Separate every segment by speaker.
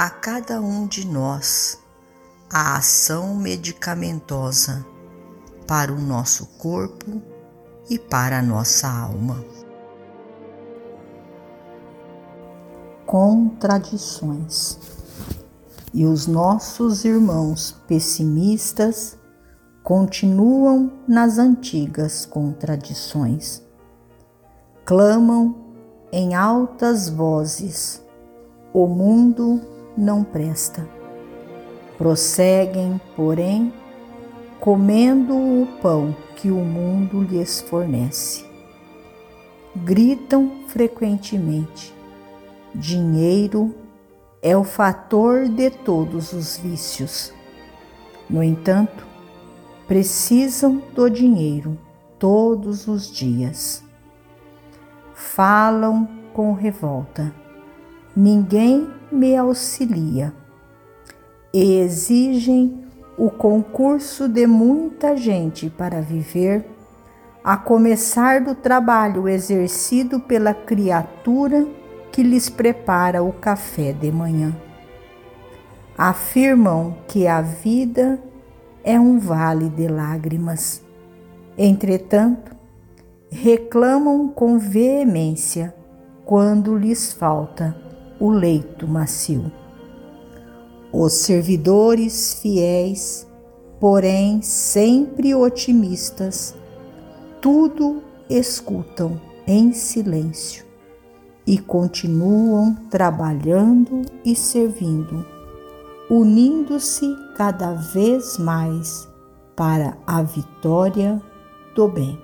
Speaker 1: a cada um de nós a ação medicamentosa para o nosso corpo e para a nossa alma. Contradições. E os nossos irmãos pessimistas continuam nas antigas contradições. Clamam em altas vozes: o mundo não presta. Prosseguem, porém, comendo o pão que o mundo lhes fornece. Gritam frequentemente: dinheiro é o fator de todos os vícios. No entanto, precisam do dinheiro todos os dias. Falam com revolta ninguém me auxilia e exigem o concurso de muita gente para viver, a começar do trabalho exercido pela criatura que lhes prepara o café de manhã. Afirmam que a vida é um vale de lágrimas. Entretanto, reclamam com veemência quando lhes falta o leito macio. Os servidores fiéis, porém sempre otimistas, tudo escutam em silêncio e continuam trabalhando e servindo, unindo-se cada vez mais para a vitória do bem.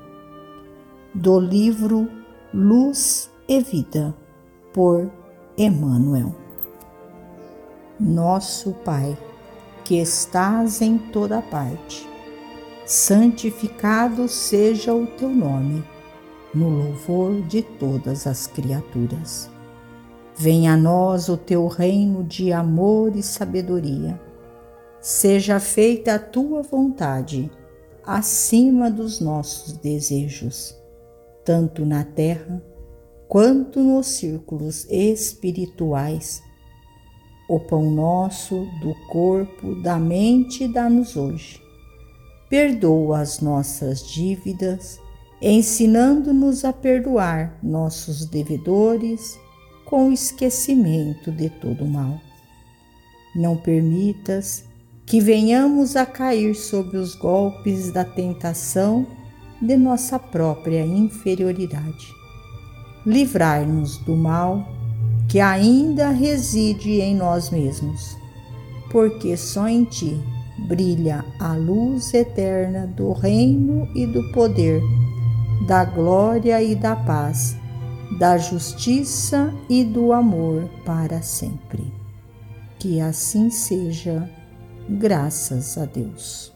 Speaker 1: Do livro Luz e Vida, por Emmanuel. Nosso Pai, que estás em toda parte, santificado seja o teu nome, no louvor de todas as criaturas. Venha a nós o teu reino de amor e sabedoria. Seja feita a tua vontade, acima dos nossos desejos, tanto na terra quanto nos círculos espirituais. O pão nosso do corpo, da mente, dá-nos hoje. Perdoa as nossas dívidas, ensinando-nos a perdoar nossos devedores com esquecimento de todo mal. Não permitas que venhamos a cair sob os golpes da tentação de nossa própria inferioridade livrai-nos do mal que ainda reside em nós mesmos, porque só em ti brilha a luz eterna do reino e do poder, da glória e da paz, da justiça e do amor para sempre. Que assim seja, graças a Deus.